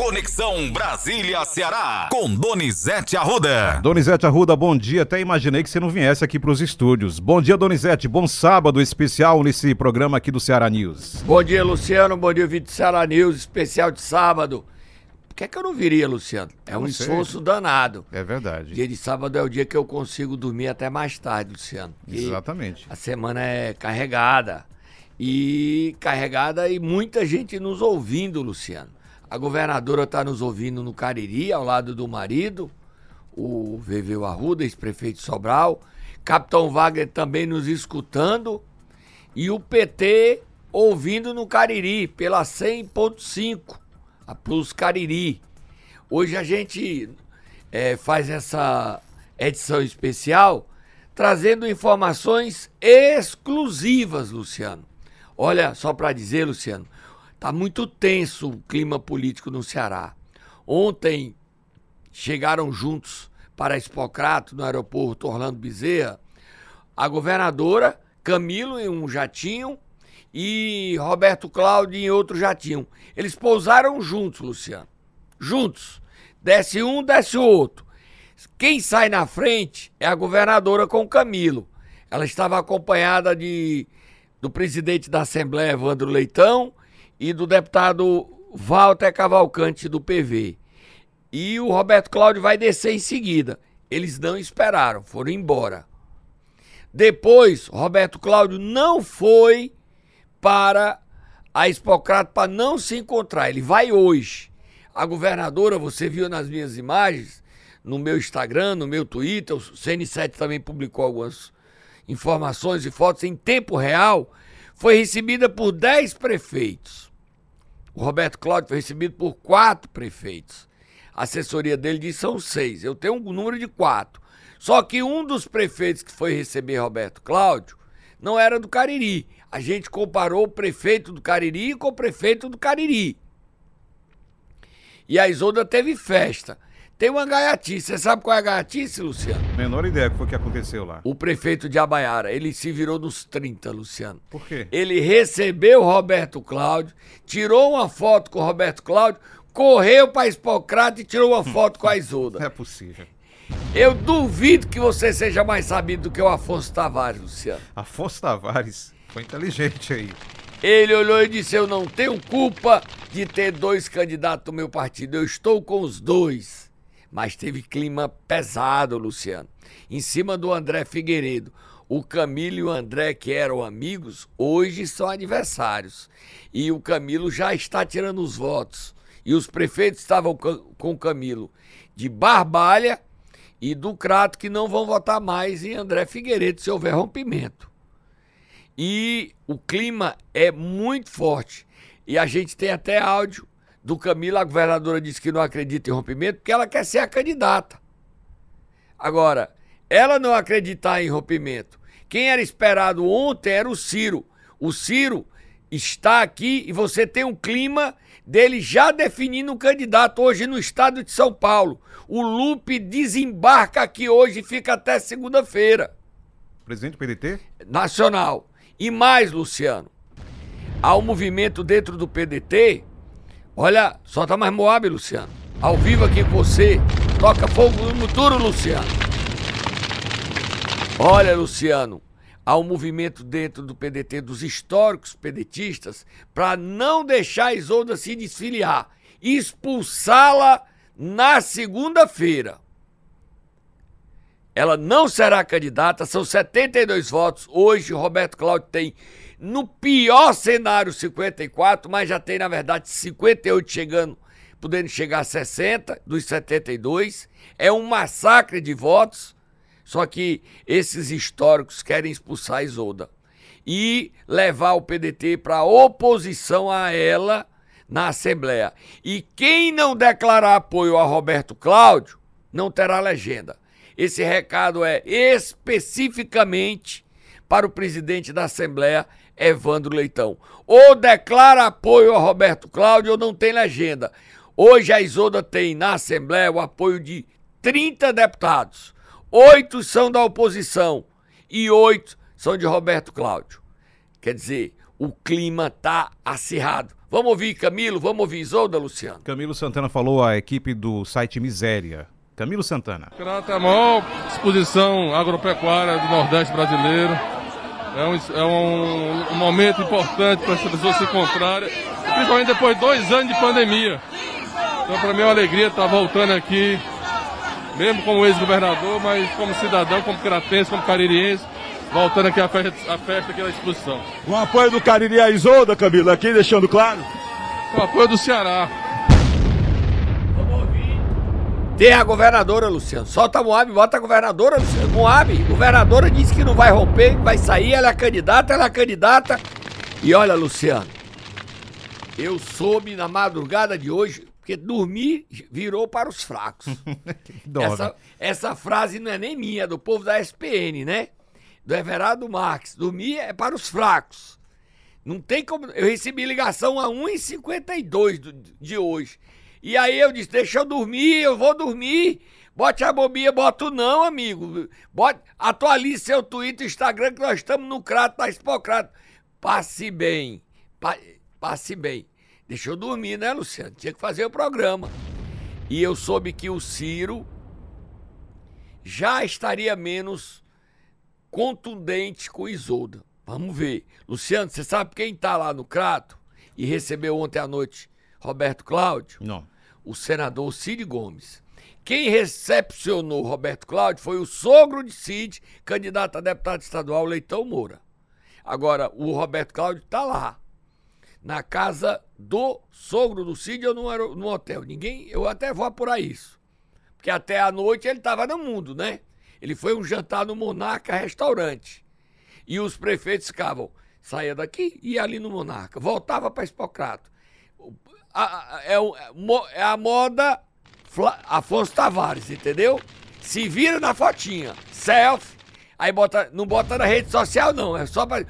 Conexão Brasília-Ceará, com Donizete Arruda. Donizete Arruda, bom dia. Até imaginei que você não viesse aqui para os estúdios. Bom dia, Donizete. Bom sábado especial nesse programa aqui do Ceará News. Bom dia, Luciano. Bom dia, vídeo do Ceará News, especial de sábado. Por que, é que eu não viria, Luciano? É um esforço danado. É verdade. Dia de sábado é o dia que eu consigo dormir até mais tarde, Luciano. Exatamente. A semana é carregada. E carregada e muita gente nos ouvindo, Luciano. A governadora está nos ouvindo no Cariri, ao lado do marido, o Veveu Arruda, ex-prefeito Sobral. Capitão Wagner também nos escutando. E o PT ouvindo no Cariri, pela 100.5, a Plus Cariri. Hoje a gente é, faz essa edição especial trazendo informações exclusivas, Luciano. Olha, só para dizer, Luciano, Tá muito tenso o clima político no Ceará. Ontem chegaram juntos para Expocrato, no aeroporto Orlando Bezerra, a governadora Camilo em um jatinho e Roberto Cláudio em outro jatinho. Eles pousaram juntos, Luciano. Juntos. Desce um, desce o outro. Quem sai na frente é a governadora com Camilo. Ela estava acompanhada de do presidente da Assembleia, Evandro Leitão, e do deputado Walter Cavalcante do PV. E o Roberto Cláudio vai descer em seguida. Eles não esperaram, foram embora. Depois, Roberto Cláudio não foi para a Expocrato para não se encontrar. Ele vai hoje. A governadora, você viu nas minhas imagens, no meu Instagram, no meu Twitter, o CN7 também publicou algumas informações e fotos em tempo real, foi recebida por 10 prefeitos. O Roberto Cláudio foi recebido por quatro prefeitos. A assessoria dele diz são seis. Eu tenho um número de quatro. Só que um dos prefeitos que foi receber Roberto Cláudio não era do Cariri. A gente comparou o prefeito do Cariri com o prefeito do Cariri. E a Isolda teve festa. Tem uma gaiatice. Você sabe qual é a gaiatice, Luciano? Menor ideia do que foi que aconteceu lá. O prefeito de Abaiara. Ele se virou nos 30, Luciano. Por quê? Ele recebeu Roberto Cláudio, tirou uma foto com o Roberto Cláudio, correu para Hipocrata e tirou uma foto com a Isolda. Não é possível. Eu duvido que você seja mais sabido do que o Afonso Tavares, Luciano. Afonso Tavares foi inteligente aí. Ele olhou e disse: Eu não tenho culpa de ter dois candidatos do meu partido, eu estou com os dois mas teve clima pesado, Luciano. Em cima do André Figueiredo. O Camilo e o André, que eram amigos, hoje são adversários. E o Camilo já está tirando os votos. E os prefeitos estavam com o Camilo de Barbalha e do Crato, que não vão votar mais em André Figueiredo se houver rompimento. E o clima é muito forte. E a gente tem até áudio do Camilo, a governadora disse que não acredita em rompimento porque ela quer ser a candidata. Agora, ela não acreditar em rompimento. Quem era esperado ontem era o Ciro. O Ciro está aqui e você tem um clima dele já definindo um candidato hoje no estado de São Paulo. O Lupe desembarca aqui hoje e fica até segunda-feira. Presidente do PDT? Nacional. E mais, Luciano, há um movimento dentro do PDT Olha, solta mais Moab, Luciano. Ao vivo aqui com você. Toca fogo no futuro, Luciano. Olha, Luciano, há um movimento dentro do PDT dos históricos pedetistas para não deixar a Isolda se desfiliar, expulsá-la na segunda-feira. Ela não será candidata, são 72 votos. Hoje, Roberto Cláudio tem no pior cenário, 54, mas já tem, na verdade, 58 chegando, podendo chegar a 60 dos 72. É um massacre de votos. Só que esses históricos querem expulsar a Isolda e levar o PDT para oposição a ela na Assembleia. E quem não declarar apoio a Roberto Cláudio não terá legenda. Esse recado é especificamente para o presidente da Assembleia, Evandro Leitão. Ou declara apoio a Roberto Cláudio ou não tem legenda. Hoje a Isolda tem na Assembleia o apoio de 30 deputados. Oito são da oposição e oito são de Roberto Cláudio. Quer dizer, o clima tá acirrado. Vamos ouvir Camilo, vamos ouvir Isolda, Luciano. Camilo Santana falou à equipe do site Miséria. Camilo Santana. Trata a maior exposição agropecuária do Nordeste brasileiro. É um, é um, um momento importante para as pessoas se encontrarem, principalmente depois de dois anos de pandemia. Então, para mim é uma alegria estar voltando aqui, mesmo como ex-governador, mas como cidadão, como cratense, como caririense, voltando aqui à festa, à festa aqui da exposição. Com o apoio do Cariri Isolda, Camilo, aqui deixando claro. Com o apoio do Ceará. Tem a governadora, Luciano. Solta a Moab, bota a governadora, Luciano. Moab, governadora disse que não vai romper, vai sair, ela é candidata, ela é candidata. E olha, Luciano, eu soube na madrugada de hoje, porque dormir virou para os fracos. Dó, essa, né? essa frase não é nem minha, é do povo da SPN, né? Do Everardo Marques. Dormir é para os fracos. Não tem como. Eu recebi ligação a 1h52 do- de hoje. E aí eu disse: deixa eu dormir, eu vou dormir. Bote a bobinha, boto não, amigo. Bote, atualize seu Twitter, Instagram, que nós estamos no Crato da Expocrato. Passe bem. Pa- passe bem. Deixa eu dormir, né, Luciano? Tinha que fazer o programa. E eu soube que o Ciro já estaria menos contundente com o Isolda. Vamos ver. Luciano, você sabe quem tá lá no Crato e recebeu ontem à noite Roberto Cláudio? Não. O senador Cid Gomes. Quem recepcionou Roberto Cláudio foi o sogro de Cid, candidato a deputado estadual Leitão Moura. Agora, o Roberto Cláudio tá lá, na casa do sogro do Cid ou no, hotel. Ninguém, eu até vou apurar isso. Porque até a noite ele estava no mundo, né? Ele foi um jantar no Monarca Restaurante. E os prefeitos ficavam, saía daqui e ia ali no Monarca, voltava para Espocrato. A- é, é é a moda Afonso Tavares, entendeu? Se vira na fotinha, selfie, aí bota, não bota na rede social não, é só para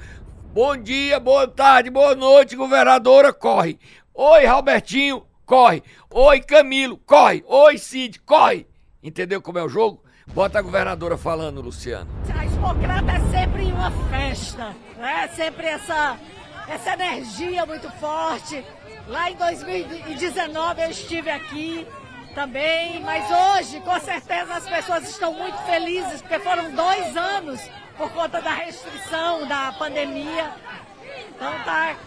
Bom dia, boa tarde, boa noite, governadora, corre. Oi, Robertinho, corre. Oi, Camilo, corre. Oi, Cid, corre. Entendeu como é o jogo? Bota a governadora falando, Luciano. A Expocrata é sempre uma festa, é sempre essa, essa energia muito forte. Lá em 2019 eu estive aqui também, mas hoje com certeza as pessoas estão muito felizes porque foram dois anos por conta da restrição da pandemia. Então tá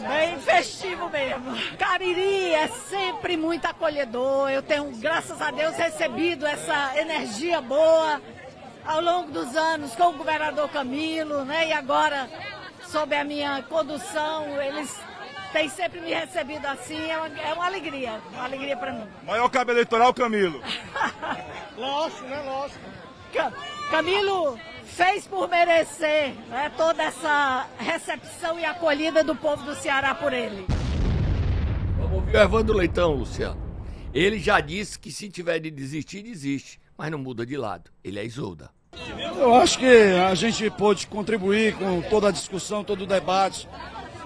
bem festivo mesmo. Cariri é sempre muito acolhedor. Eu tenho, graças a Deus, recebido essa energia boa ao longo dos anos com o governador Camilo, né? E agora, sob a minha condução, eles têm sempre me recebido assim. É uma, é uma alegria, uma alegria para mim. Maior cabo eleitoral, Camilo. Lógico, né? Lógico. Camilo fez por merecer né, toda essa recepção e acolhida do povo do Ceará por ele. Vamos ouvir o Evandro Leitão, Luciano. Ele já disse que se tiver de desistir, desiste. Mas não muda de lado. Ele é Isolda. Eu acho que a gente pôde contribuir com toda a discussão, todo o debate.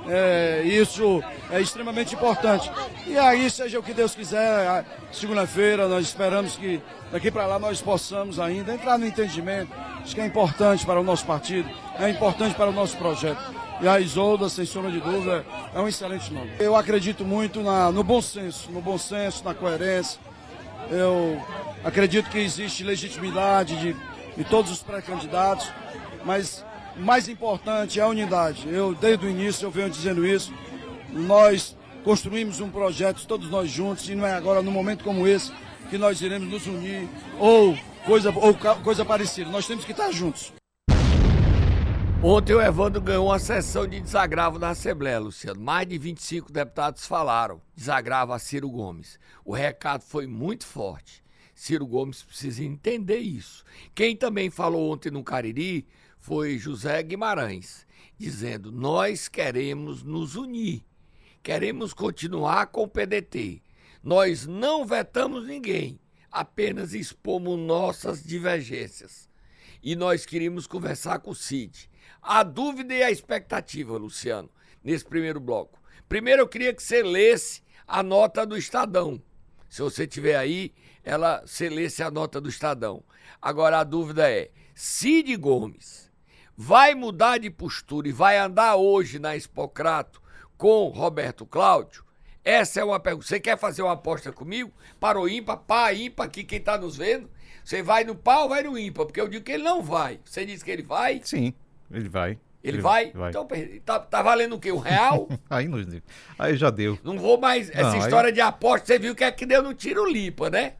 É, isso é extremamente importante. E aí, seja o que Deus quiser, segunda-feira nós esperamos que daqui para lá nós possamos ainda entrar no entendimento. Acho que é importante para o nosso partido, é importante para o nosso projeto. E a Isolda, sem sombra de dúvida, é um excelente nome. Eu acredito muito na- no bom senso, no bom senso, na coerência. Eu acredito que existe legitimidade de, de todos os pré-candidatos, mas o mais importante é a unidade. Eu, desde o início, eu venho dizendo isso. Nós construímos um projeto, todos nós juntos, e não é agora, num momento como esse, que nós iremos nos unir ou coisa, ou coisa parecida. Nós temos que estar juntos. Ontem o Evandro ganhou uma sessão de desagravo na Assembleia, Luciano. Mais de 25 deputados falaram. Desagravo a Ciro Gomes. O recado foi muito forte. Ciro Gomes precisa entender isso. Quem também falou ontem no Cariri foi José Guimarães, dizendo: Nós queremos nos unir. Queremos continuar com o PDT. Nós não vetamos ninguém, apenas expomos nossas divergências. E nós queríamos conversar com o Cid. A dúvida e a expectativa, Luciano, nesse primeiro bloco. Primeiro eu queria que você lesse a nota do Estadão. Se você tiver aí, ela você lesse a nota do Estadão. Agora a dúvida é: Cid Gomes vai mudar de postura e vai andar hoje na Expocrato com Roberto Cláudio? Essa é uma pergunta. Você quer fazer uma aposta comigo? Para o ímpar, pá, ímpar, aqui quem está nos vendo? Você vai no pau ou vai no ímpar? Porque eu digo que ele não vai. Você disse que ele vai? Sim, ele vai. Ele, ele vai? vai? Então, tá, tá, valendo o quê? Um real? aí, não, aí já deu. Não vou mais. Essa não, história aí... de aposta, você viu que é que deu no tiro limpa, né?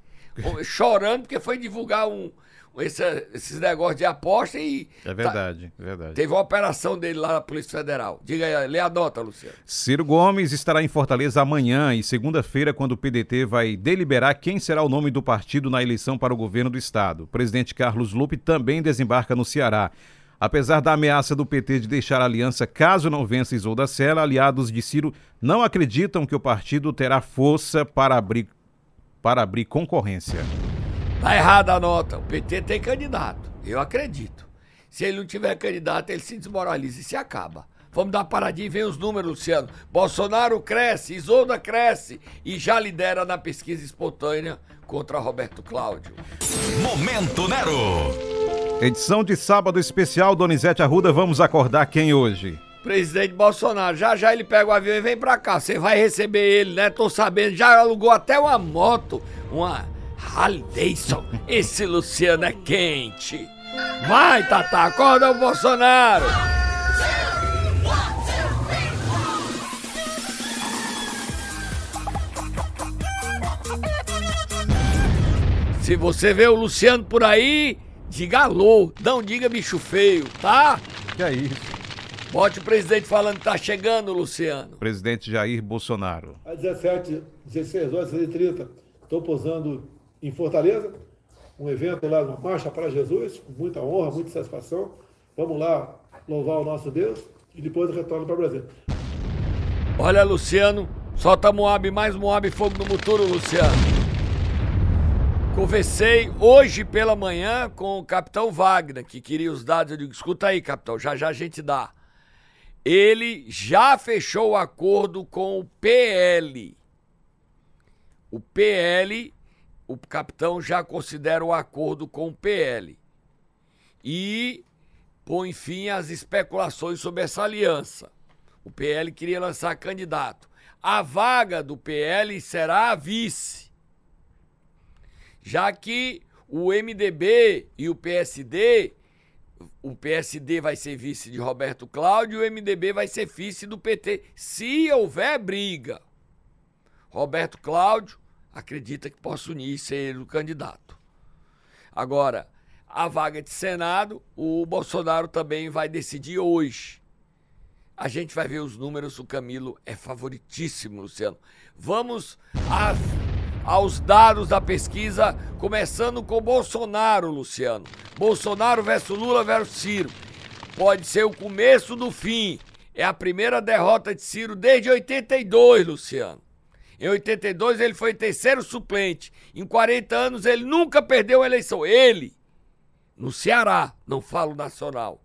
Chorando porque foi divulgar um, esse, esses negócios de aposta e. É verdade, tá, é verdade. Teve uma operação dele lá na Polícia Federal. Diga aí, lê a nota, Luciano. Ciro Gomes estará em Fortaleza amanhã e segunda-feira, quando o PDT vai deliberar quem será o nome do partido na eleição para o governo do estado. O presidente Carlos Lupe também desembarca no Ceará. Apesar da ameaça do PT de deixar a aliança caso não vença Isolda Sela, aliados de Ciro não acreditam que o partido terá força para abrir, para abrir concorrência. Tá errada a nota. O PT tem candidato. Eu acredito. Se ele não tiver candidato, ele se desmoraliza e se acaba. Vamos dar uma paradinha e vem os números, Luciano. Bolsonaro cresce, Isolda cresce e já lidera na pesquisa espontânea contra Roberto Cláudio. Momento Nero. Edição de sábado especial, Donizete Arruda. Vamos acordar quem hoje? Presidente Bolsonaro, já já ele pega o avião e vem pra cá. Você vai receber ele, né? Tô sabendo, já alugou até uma moto, uma Harley Davidson, esse Luciano é quente. Vai, Tata, acorda o Bolsonaro. Se você vê o Luciano por aí, diga alô, não diga bicho feio, tá? Que é isso? Bote o presidente falando que tá chegando, Luciano. Presidente Jair Bolsonaro. Às 17, 16 horas e 30, estou posando em Fortaleza, um evento lá, uma marcha para Jesus, com muita honra, muita satisfação. Vamos lá louvar o nosso Deus e depois retorno para o Brasil. Olha, Luciano, solta Moab, mais Moab, fogo no muturo, Luciano. Conversei hoje pela manhã com o capitão Wagner, que queria os dados. Eu digo, escuta aí, capitão, já já a gente dá. Ele já fechou o acordo com o PL. O PL o capitão já considera o acordo com o PL e põe fim às especulações sobre essa aliança. O PL queria lançar candidato. A vaga do PL será a vice, já que o MDB e o PSD, o PSD vai ser vice de Roberto Cláudio e o MDB vai ser vice do PT, se houver briga. Roberto Cláudio acredita que possa unir e ser o candidato. Agora, a vaga de Senado, o Bolsonaro também vai decidir hoje. A gente vai ver os números, o Camilo é favoritíssimo, Luciano. Vamos a, aos dados da pesquisa, começando com Bolsonaro, Luciano. Bolsonaro versus Lula versus Ciro. Pode ser o começo do fim. É a primeira derrota de Ciro desde 82, Luciano. Em 82 ele foi terceiro suplente. Em 40 anos ele nunca perdeu uma eleição. Ele, no Ceará, não falo nacional.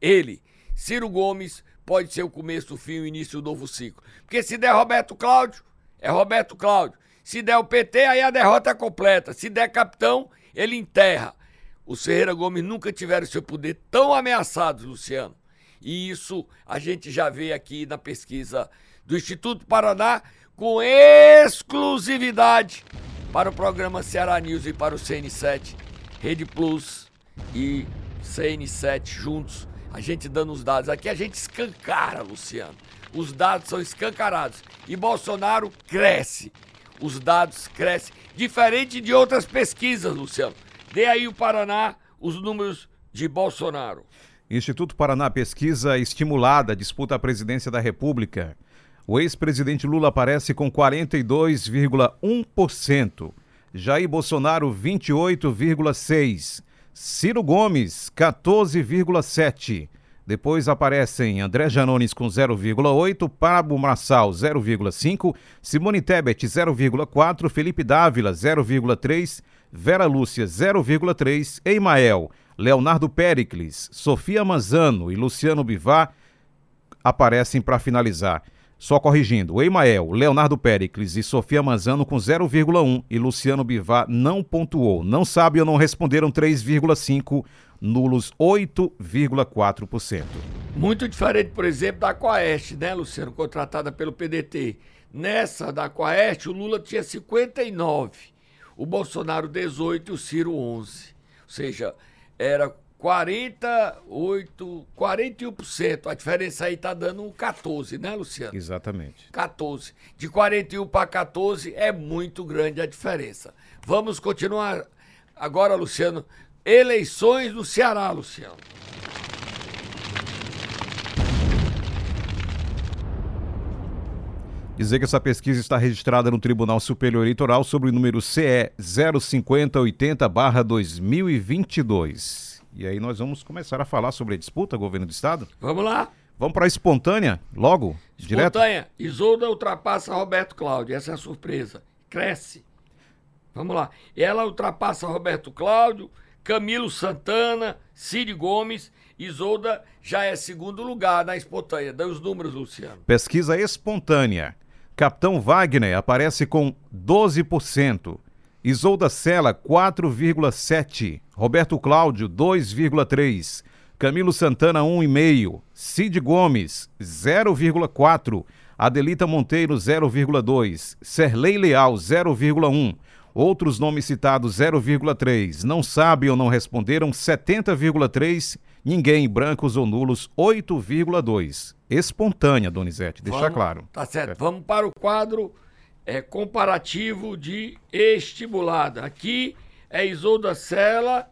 Ele, Ciro Gomes, pode ser o começo do fim, o início do novo ciclo. Porque se der Roberto Cláudio, é Roberto Cláudio. Se der o PT, aí a derrota é completa. Se der capitão, ele enterra. Os Ferreira Gomes nunca tiveram seu poder tão ameaçados, Luciano. E isso a gente já vê aqui na pesquisa do Instituto Paraná, com exclusividade para o programa Ceará News e para o CN7, Rede Plus e CN7 juntos. A gente dando os dados. Aqui a gente escancara, Luciano. Os dados são escancarados. E Bolsonaro cresce. Os dados crescem. Diferente de outras pesquisas, Luciano. Dê aí o Paraná os números de Bolsonaro. Instituto Paraná Pesquisa estimulada disputa a presidência da República. O ex-presidente Lula aparece com 42,1%. Jair Bolsonaro, 28,6%. Ciro Gomes, 14,7%. Depois aparecem André Janones com 0,8, Pablo Marçal 0,5, Simone Tebet 0,4, Felipe Dávila 0,3, Vera Lúcia 0,3, Eimael, Leonardo Pericles, Sofia Manzano e Luciano Bivar aparecem para finalizar. Só corrigindo, o Emael, Leonardo Pericles e Sofia Manzano com 0,1 e Luciano Bivar não pontuou. Não sabe ou não responderam 3,5, nulos 8,4%. Muito diferente, por exemplo, da Aquaeste, né, Luciano? Contratada pelo PDT. Nessa da Aquaeste, o Lula tinha 59, o Bolsonaro 18 e o Ciro 11. Ou seja, era 48, 41%. A diferença aí tá dando um 14, né, Luciano? Exatamente. 14. De 41 para 14 é muito grande a diferença. Vamos continuar agora, Luciano. Eleições no Ceará, Luciano. Dizer que essa pesquisa está registrada no Tribunal Superior Eleitoral sobre o número CE 05080-2022. E aí nós vamos começar a falar sobre a disputa, governo do estado? Vamos lá. Vamos para a espontânea, logo, direto? Espontânea. Isolda ultrapassa Roberto Cláudio. Essa é a surpresa. Cresce. Vamos lá. Ela ultrapassa Roberto Cláudio, Camilo Santana, Cid Gomes. Isolda já é segundo lugar na espontânea. Dá os números, Luciano. Pesquisa espontânea. Capitão Wagner aparece com 12%. Isolda Sela, 4,7%. Roberto Cláudio, 2,3%. Camilo Santana, 1,5%. Cid Gomes, 0,4%. Adelita Monteiro, 0,2%. Serlei Leal, 0,1%. Outros nomes citados, 0,3%. Não sabem ou não responderam, 70,3%. Ninguém, brancos ou nulos, 8,2%. Espontânea, Donizete, deixar Vamos- claro. Tá certo. Vamos para o quadro é, comparativo de estimulada. Aqui é Isolda Sela.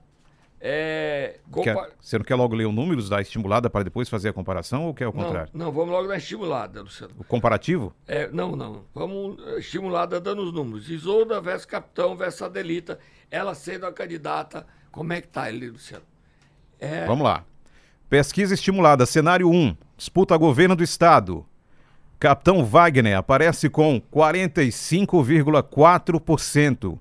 É, compa- Quer- você não quer logo ler os números da estimulada para depois fazer a comparação ou quer o não, contrário? não, vamos logo na estimulada, Luciano. O comparativo? É, não, não. Vamos eh, estimulada dando os números. Isolda versus Capitão versus Adelita. Ela sendo a candidata. Como é que tá ele, Luciano? É, Vamos lá. Pesquisa estimulada, cenário 1. Disputa governo do estado. Capitão Wagner aparece com 45,4%.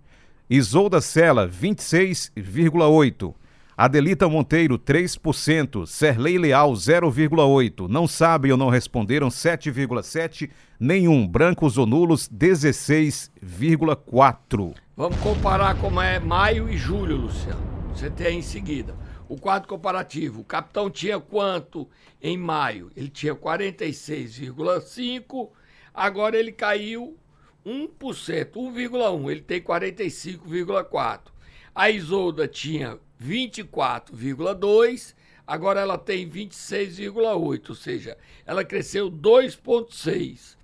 Isolda Sela, 26,8%. Adelita Monteiro, 3%. Serlei Leal, 0,8%. Não sabem ou não responderam, 7,7%. Nenhum. Brancos ou nulos, 16,4%. Vamos comparar como é maio e julho, Luciano. Você tem em seguida. O quadro comparativo. O capitão tinha quanto em maio? Ele tinha 46,5. Agora ele caiu 1%, 1,1. Ele tem 45,4. A Isolda tinha 24,2. Agora ela tem 26,8. Ou seja, ela cresceu 2,6.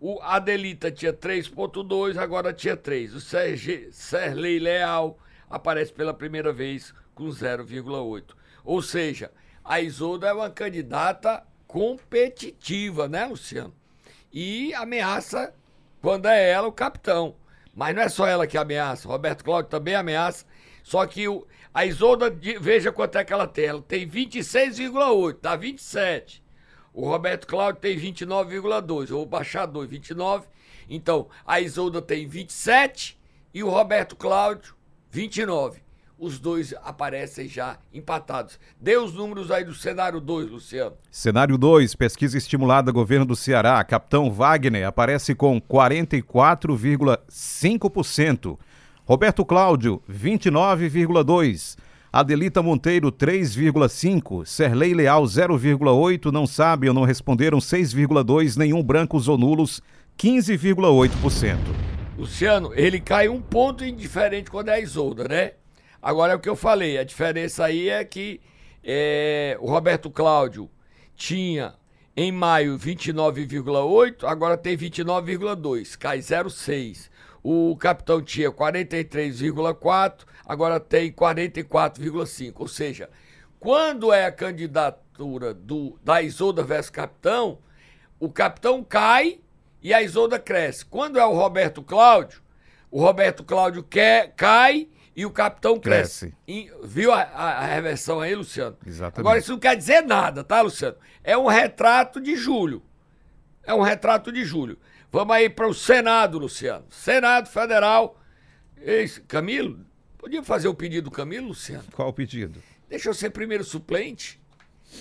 O Adelita tinha 3,2, agora tinha 3. O Serge, Serlei Leal aparece pela primeira vez com 0,8. Ou seja, a Isolda é uma candidata competitiva, né, Luciano? E ameaça, quando é ela, o capitão. Mas não é só ela que ameaça, Roberto Cláudio também ameaça. Só que o, a Isolda, de- veja quanto é que ela tem. Ela tem 26,8, dá 27. O Roberto Cláudio tem 29,2. Eu vou baixar 2, 29. Então, a Isolda tem 27 e o Roberto Cláudio 29. Os dois aparecem já empatados. Dê os números aí do cenário 2, Luciano. Cenário 2, pesquisa estimulada governo do Ceará. Capitão Wagner aparece com 44,5%. Roberto Cláudio, 29,2%. Adelita Monteiro, 3,5%. Serlei Leal, 0,8%. Não sabe ou não responderam, 6,2%. Nenhum brancos ou nulos, 15,8%. Luciano, ele cai um ponto indiferente quando é a Isolda, né? Agora é o que eu falei, a diferença aí é que é, o Roberto Cláudio tinha em maio 29,8, agora tem 29,2, cai 0,6. O capitão tinha 43,4, agora tem 44,5. Ou seja, quando é a candidatura do, da Isolda versus capitão, o capitão cai e a Isolda cresce. Quando é o Roberto Cláudio, o Roberto Cláudio quer, cai e o capitão cresce. Cresce. E- viu a, a- reversão aí, Luciano? Exatamente. Agora, isso não quer dizer nada, tá, Luciano? É um retrato de julho. É um retrato de julho. Vamos aí para o Senado, Luciano. Senado Federal. Esse, Camilo, podia fazer o pedido do Camilo, Luciano? Qual o pedido? Deixa eu ser primeiro suplente.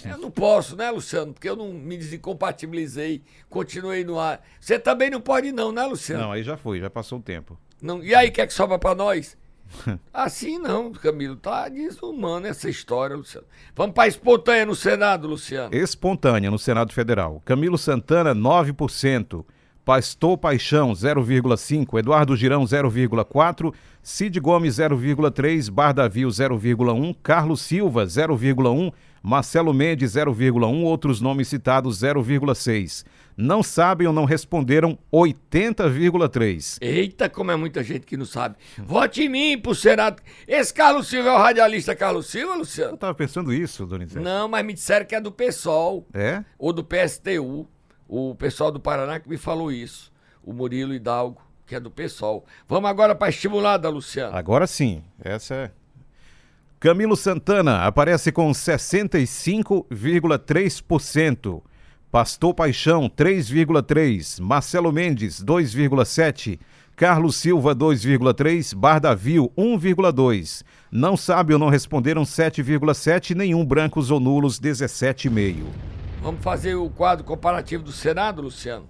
Eu não posso, né, Luciano? Porque eu não me desincompatibilizei, continuei no ar. Você também não pode, não, né, Luciano? Não, aí já foi, já passou o tempo. Não, e aí, quer que sobra pra nós? Assim não, Camilo. Tá desumano essa história, Luciano. Vamos pra espontânea no Senado, Luciano. Espontânea no Senado Federal. Camilo Santana, 9%. Pastor Paixão, 0,5%. Eduardo Girão, 0,4%. Cid Gomes, 0,3%. Bardavio, 0,1%. Carlos Silva, 0,1%. Marcelo Mendes, 0,1%. Outros nomes citados, 0,6%. Não sabem ou não responderam, 80,3%. Eita, como é muita gente que não sabe. Vote em mim pro Senado. Esse Carlos Silva é o radialista Carlos Silva, Luciano? Eu tava pensando isso, Donizete. Não, mas me disseram que é do PSOL. É? Ou do PSTU. O pessoal do Paraná que me falou isso. O Murilo Hidalgo, que é do PSOL. Vamos agora pra estimulada, Luciano. Agora sim, essa é. Camilo Santana aparece com 65,3%. Pastor Paixão, 3,3%. Marcelo Mendes, 2,7%. Carlos Silva, 2,3%. Bardavio, 1,2%. Não sabe ou não responderam 7,7%. Nenhum brancos ou nulos, 17,5%. Vamos fazer o quadro comparativo do Senado, Luciano.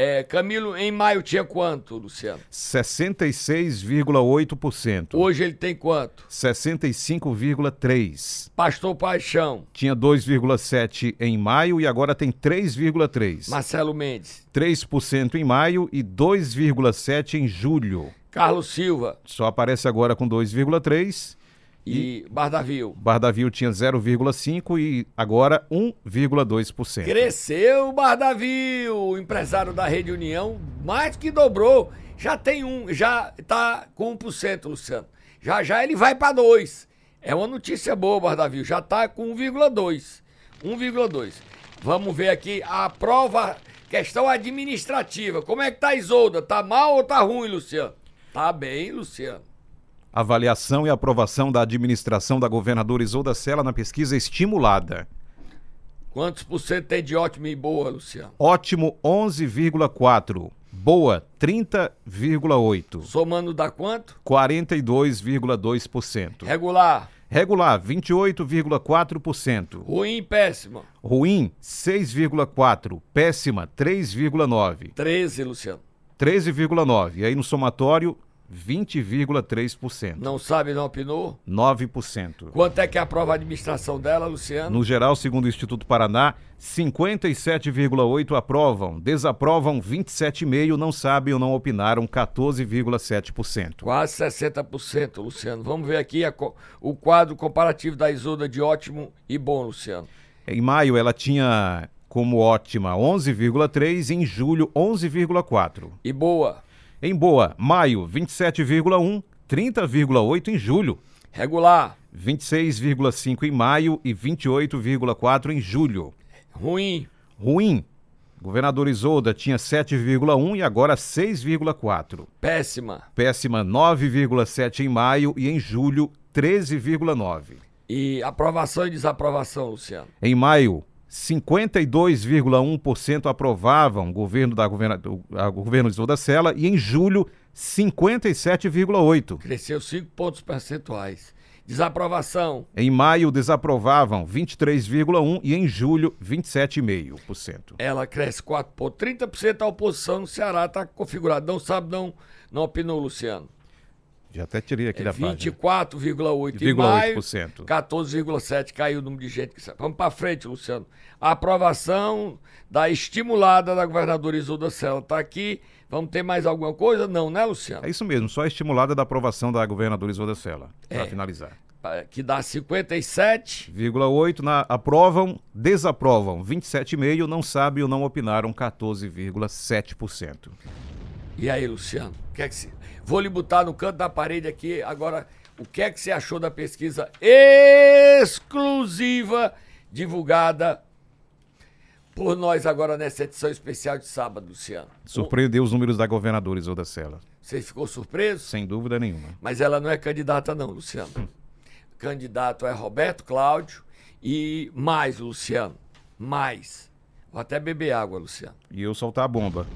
É, Camilo, em maio tinha quanto, Luciano? 66,8%. Hoje ele tem quanto? 65,3%. Pastor Paixão. Tinha 2,7% em maio e agora tem 3,3%. Marcelo Mendes. 3% em maio e 2,7% em julho. Carlos Silva. Só aparece agora com 2,3%. E, e Bardavil. Bardavil tinha 0,5% e agora 1,2%. Cresceu o Bardavil, o empresário da Rede União, mais que dobrou. Já tem um, já tá com 1%, Luciano. Já já ele vai para 2. É uma notícia boa, Bardavil. Já tá com 1,2. 1,2. Vamos ver aqui a prova, questão administrativa. Como é que tá Isolda? Tá mal ou tá ruim, Luciano? Tá bem, Luciano. Avaliação e aprovação da administração da governadora Isolda Sela na pesquisa estimulada. Quantos por cento tem de ótimo e boa, Luciano? Ótimo 11,4. Boa 30,8. Somando dá quanto? 42,2%. Regular. Regular 28,4%. Ruim, péssima. Ruim 6,4. Péssima 3,9. 13, Luciano. 13,9. E aí no somatório 20,3%. Não sabe, não opinou? 9%. Quanto é que é a administração dela, Luciano? No geral, segundo o Instituto Paraná, 57,8% aprovam, desaprovam 27,5%, não sabem ou não opinaram 14,7%. Quase 60%, Luciano. Vamos ver aqui a, o quadro comparativo da Isolda de ótimo e bom, Luciano. Em maio, ela tinha como ótima 11,3%, em julho 11,4%. E boa? Em Boa, maio, 27,1, 30,8 em julho. Regular. 26,5 em maio e 28,4 em julho. Ruim. Ruim. Governador Isolda tinha 7,1 e agora 6,4. Péssima. Péssima 9,7 em maio e em julho 13,9. E aprovação e desaprovação, Luciano? Em maio, 52,1% aprovavam o governo da governa, a governo de Isolda Sela e em julho 57,8%. Cresceu 5 pontos percentuais. Desaprovação. Em maio desaprovavam 23,1 e em julho 27,5%. Ela cresce 4 pontos. 30% a oposição no Ceará está configurado. Não sabe, não, não opinou, Luciano. Já até tirei aqui é da 24,8% em maio, 14,7% caiu o número de gente que sabe. Vamos para frente, Luciano. A aprovação da estimulada da governadora Isolda Sela está aqui. Vamos ter mais alguma coisa? Não, né, Luciano? É isso mesmo, só a estimulada da aprovação da governadora Isolda Sela, para É. finalizar. Que dá 57. 0,8 na aprovam, desaprovam 27,5, não sabem ou não opinaram 14,7%. E aí, Luciano? Que é que se... Vou lhe botar no canto da parede aqui agora. O que é que você achou da pesquisa exclusiva divulgada por nós agora nessa edição especial de sábado, Luciano? Surpreendeu os números da governadora Isolda Sela, Você ficou surpreso? sem dúvida nenhuma. Mas ela não é candidata, não, Luciano. Candidato é Roberto Cláudio e mais, Luciano. Mais. Vou até beber água, Luciano. E eu soltar a bomba.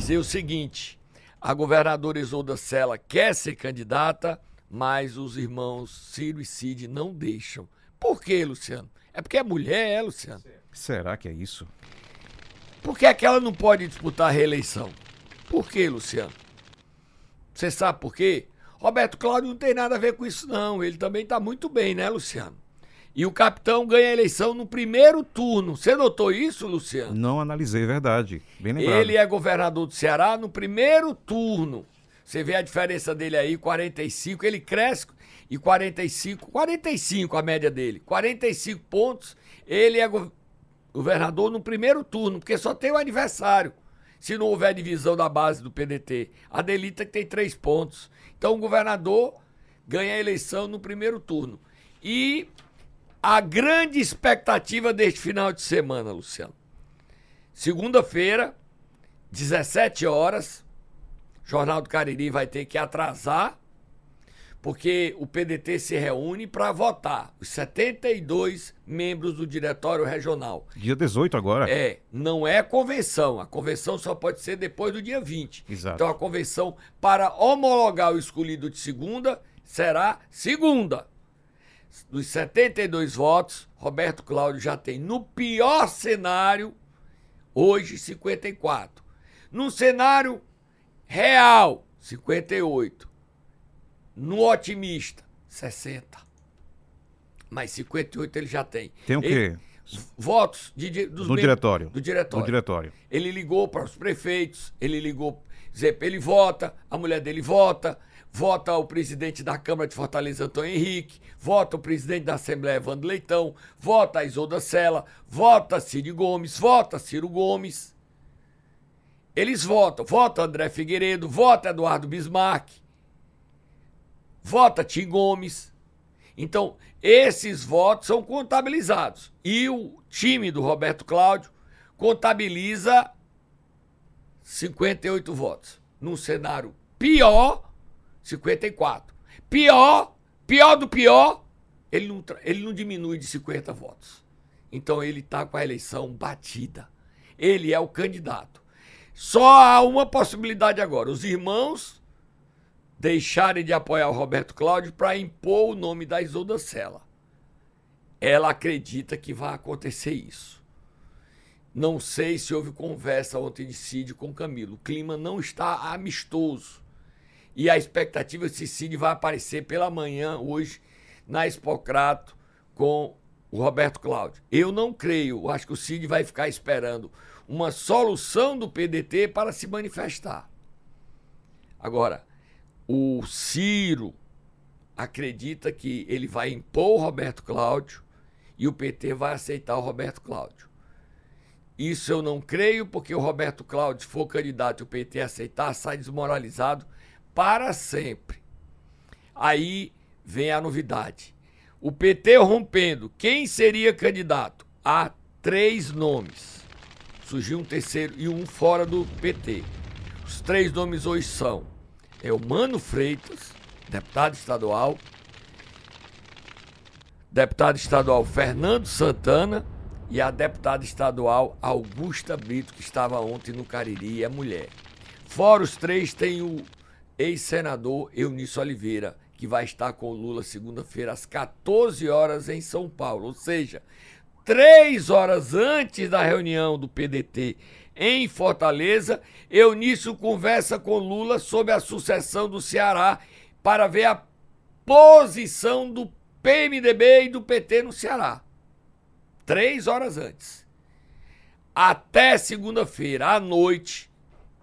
Dizer o seguinte: a governadora Isolda Sela quer ser candidata, mas os irmãos Ciro e Cid não deixam. Por quê, Luciano? É porque é mulher, é, Luciano? Será que é isso? Por que, é que ela não pode disputar a reeleição? Por quê, Luciano? Você sabe por quê? Roberto Cláudio não tem nada a ver com isso, não. Ele também está muito bem, né, Luciano? E o capitão ganha a eleição no primeiro turno. Você notou isso, Luciano? Não analisei, verdade. Bem lembrado. Ele é governador do Ceará no primeiro turno. Você vê a diferença dele aí, 45, ele cresce e 45, 45 a média dele. 45 pontos, ele é governador no primeiro turno, porque só tem o aniversário. Se não houver divisão da base do PDT. A Delita que tem três pontos. Então o governador ganha a eleição no primeiro turno. E a grande expectativa deste final de semana, Luciano. Segunda-feira, 17 horas, Jornal do Cariri vai ter que atrasar, porque o PDT se reúne para votar os 72 membros do Diretório Regional. Dia 18 agora. É, não é convenção. A convenção só pode ser depois do dia 20. Exato. Então a convenção para homologar o escolhido de segunda será segunda. Dos 72 votos, Roberto Cláudio já tem, no pior cenário, hoje 54. No cenário Real, 58. No otimista, 60. Mas 58 ele já tem. Tem o ele, quê? Votos de, dos no diretório. Do diretório. Do diretório. Ele ligou para os prefeitos, ele ligou, ele vota, a mulher dele vota, vota o presidente da Câmara de Fortaleza, Antônio Henrique, vota o presidente da Assembleia, Evandro Leitão, vota a Isolda Sela, vota Cid Gomes, vota Ciro Gomes. Eles votam. Vota André Figueiredo, vota Eduardo Bismarck, vota Tim Gomes. Então, esses votos são contabilizados. E o time do Roberto Cláudio contabiliza 58 votos. Num cenário pior, 54. Pior, pior do pior, ele não, ele não diminui de 50 votos. Então ele está com a eleição batida. Ele é o candidato. Só há uma possibilidade agora: os irmãos deixarem de apoiar o Roberto Cláudio para impor o nome da Isolda Sela. Ela acredita que vai acontecer isso. Não sei se houve conversa ontem de Cid com Camilo. O clima não está amistoso. E a expectativa é que Cid vai aparecer pela manhã hoje na Expocrato com o Roberto Cláudio. Eu não creio. Acho que o Cid vai ficar esperando uma solução do PDT para se manifestar. Agora, o Ciro acredita que ele vai impor o Roberto Cláudio e o PT vai aceitar o Roberto Cláudio. Isso eu não creio, porque o Roberto Cláudio, se for candidato e o PT aceitar, sai desmoralizado para sempre. Aí vem a novidade. O PT rompendo, quem seria candidato? Há três nomes surgiu um terceiro e um fora do PT. Os três nomes hoje são é o Mano Freitas, deputado estadual, deputado estadual Fernando Santana e a deputada estadual Augusta Brito, que estava ontem no Cariri, é mulher. Fora os três, tem o ex-senador Eunício Oliveira, que vai estar com o Lula segunda-feira às 14 horas em São Paulo. Ou seja, três horas antes da reunião do PDT em Fortaleza, Eunício conversa com Lula sobre a sucessão do Ceará para ver a posição do PMDB e do PT no Ceará. Três horas antes. Até segunda-feira, à noite,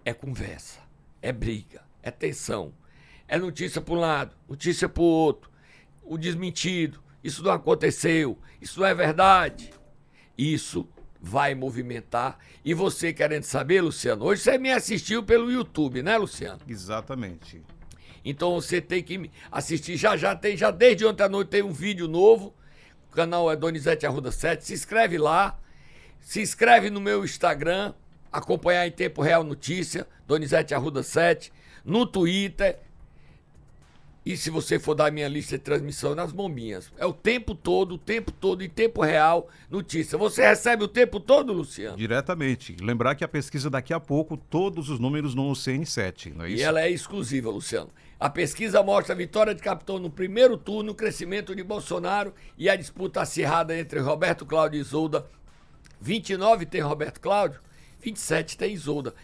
é conversa, é briga, é tensão, é notícia para um lado, notícia para o outro, o desmentido, isso não aconteceu, isso não é verdade. Isso vai movimentar. E você querendo saber, Luciano, hoje você me assistiu pelo YouTube, né, Luciano? Exatamente. Então você tem que assistir já já tem já desde ontem à noite tem um vídeo novo. O canal é Donizete Arruda 7. Se inscreve lá. Se inscreve no meu Instagram, acompanhar em tempo real notícia, Donizete Arruda 7, no Twitter E se você for dar minha lista de transmissão nas bombinhas, é o tempo todo, o tempo todo, em tempo real, notícia. Você recebe o tempo todo, Luciano? Diretamente. Lembrar que a pesquisa daqui a pouco, todos os números no CN7, não é isso? E ela é exclusiva, Luciano. A pesquisa mostra a vitória de Capitão no primeiro turno, o crescimento de Bolsonaro e a disputa acirrada entre Roberto Cláudio e Isolda. 29 tem Roberto Cláudio, 27 tem Isolda.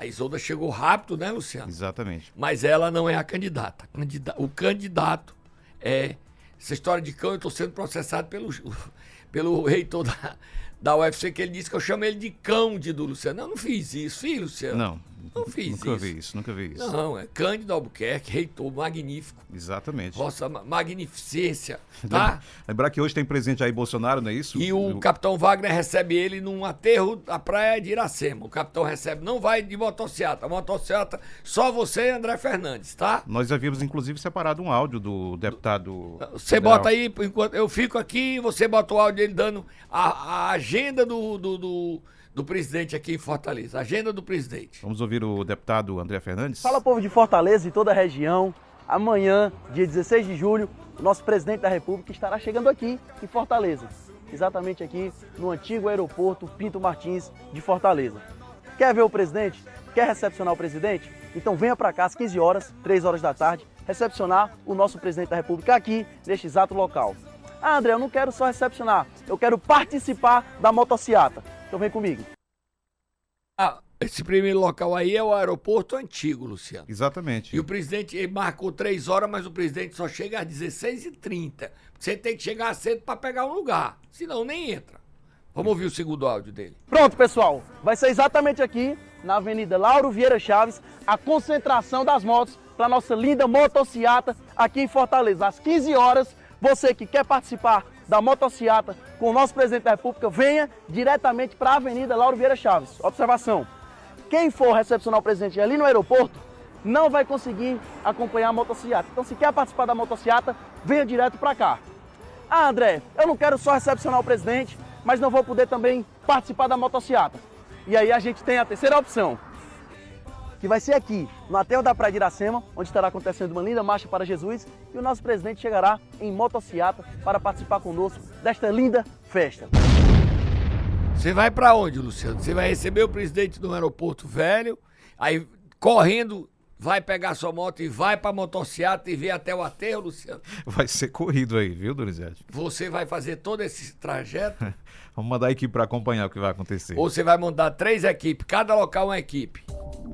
A Isolda chegou rápido, né, Luciano? Exatamente. Mas ela não é a candidata. O candidato é. Essa história de cão, eu estou sendo processado pelo, pelo reitor da, da UFC, que ele disse que eu chamo ele de Cândido, Luciano. Eu não fiz isso, fiz, Luciano. Não. Não fiz nunca isso. vi isso, nunca vi isso. Não, é Cândido Albuquerque, reitor magnífico. Exatamente. Vossa magnificência, tá? Lembrar que hoje tem presente aí Bolsonaro, não é isso? E o, capitão Wagner recebe ele num aterro da praia de Iracema. O capitão recebe, não vai de motocicleta. Motocicleta, só você e André Fernandes, tá? Nós havíamos, inclusive, separado um áudio do deputado. Você federal. bota aí, enquanto eu fico aqui, você bota o áudio dele dando a, a agenda do, do, do do presidente aqui em Fortaleza. Agenda do presidente. Vamos ouvir o deputado André Fernandes. Fala, povo de Fortaleza e toda a região. Amanhã, dia 16 de julho, o nosso presidente da República estará chegando aqui em Fortaleza. Exatamente aqui no antigo aeroporto Pinto Martins de Fortaleza. Quer ver o presidente? Quer recepcionar o presidente? Então venha para cá às 15 horas, 3 horas da tarde, recepcionar o nosso presidente da República aqui neste exato local. Ah, André, eu não quero só recepcionar, eu quero participar da motociata. Então vem comigo. Ah, esse primeiro local aí é o aeroporto antigo, Luciano. Exatamente. E o presidente ele marcou três horas, mas o presidente só chega às 16h30. Você tem que chegar cedo para pegar um lugar, senão nem entra. Vamos ouvir o segundo áudio dele. Pronto, pessoal. Vai ser exatamente aqui, na Avenida Lauro Vieira Chaves, a concentração das motos para nossa linda motociata aqui em Fortaleza. Às 15 horas, você que quer participar da motociata com o nosso presidente da República, venha diretamente para a Avenida Lauro Vieira Chaves. Observação: quem for recepcionar o presidente ali no aeroporto não vai conseguir acompanhar a motociata. Então, se quer participar da motociata, venha direto para cá. Ah, André, eu não quero só recepcionar o presidente, mas não vou poder também participar da motociata. E aí a gente tem a terceira opção, que vai ser aqui, no Aterro da Praia de Iracema, onde estará acontecendo uma linda marcha para Jesus e o nosso presidente chegará em motociata para participar conosco desta linda festa. Você vai para onde, Luciano? Você vai receber o presidente no aeroporto velho, aí correndo vai pegar sua moto e vai pra motociata e ver até o aterro, Luciano? Vai ser corrido aí, viu, Donizete? Você vai fazer todo esse trajeto? Vamos mandar a equipe para acompanhar o que vai acontecer. Ou você vai mandar três equipes, cada local uma equipe.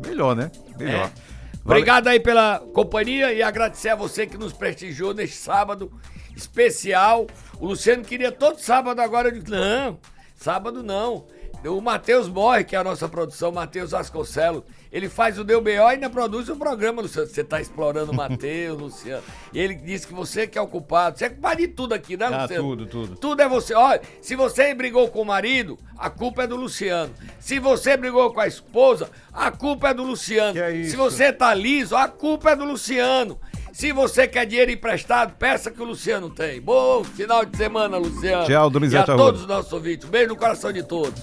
Melhor, né? Melhor. É. Obrigado aí pela companhia e agradecer a você que nos prestigiou neste sábado especial. O Luciano queria todo sábado agora, eu disse, não, sábado não. O Matheus Morre, que é a nossa produção, Matheus Asconcelo, ele faz o Deu B.O. e ainda produz o programa, Luciano. Você está explorando o Matheus, Luciano. E ele disse que você que é o culpado. Você é culpado de tudo aqui, né, ah, Luciano? tudo, tudo. Tudo é você. Olha, se você brigou com o marido, a culpa é do Luciano. Se você brigou com a esposa, a culpa é do Luciano. É se você tá liso, a culpa é do Luciano. Se você quer dinheiro emprestado, peça que o Luciano tem. Bom final de semana, Luciano. Tchau, Donizete E a todos os nossos ouvintes. Beijo no coração de todos.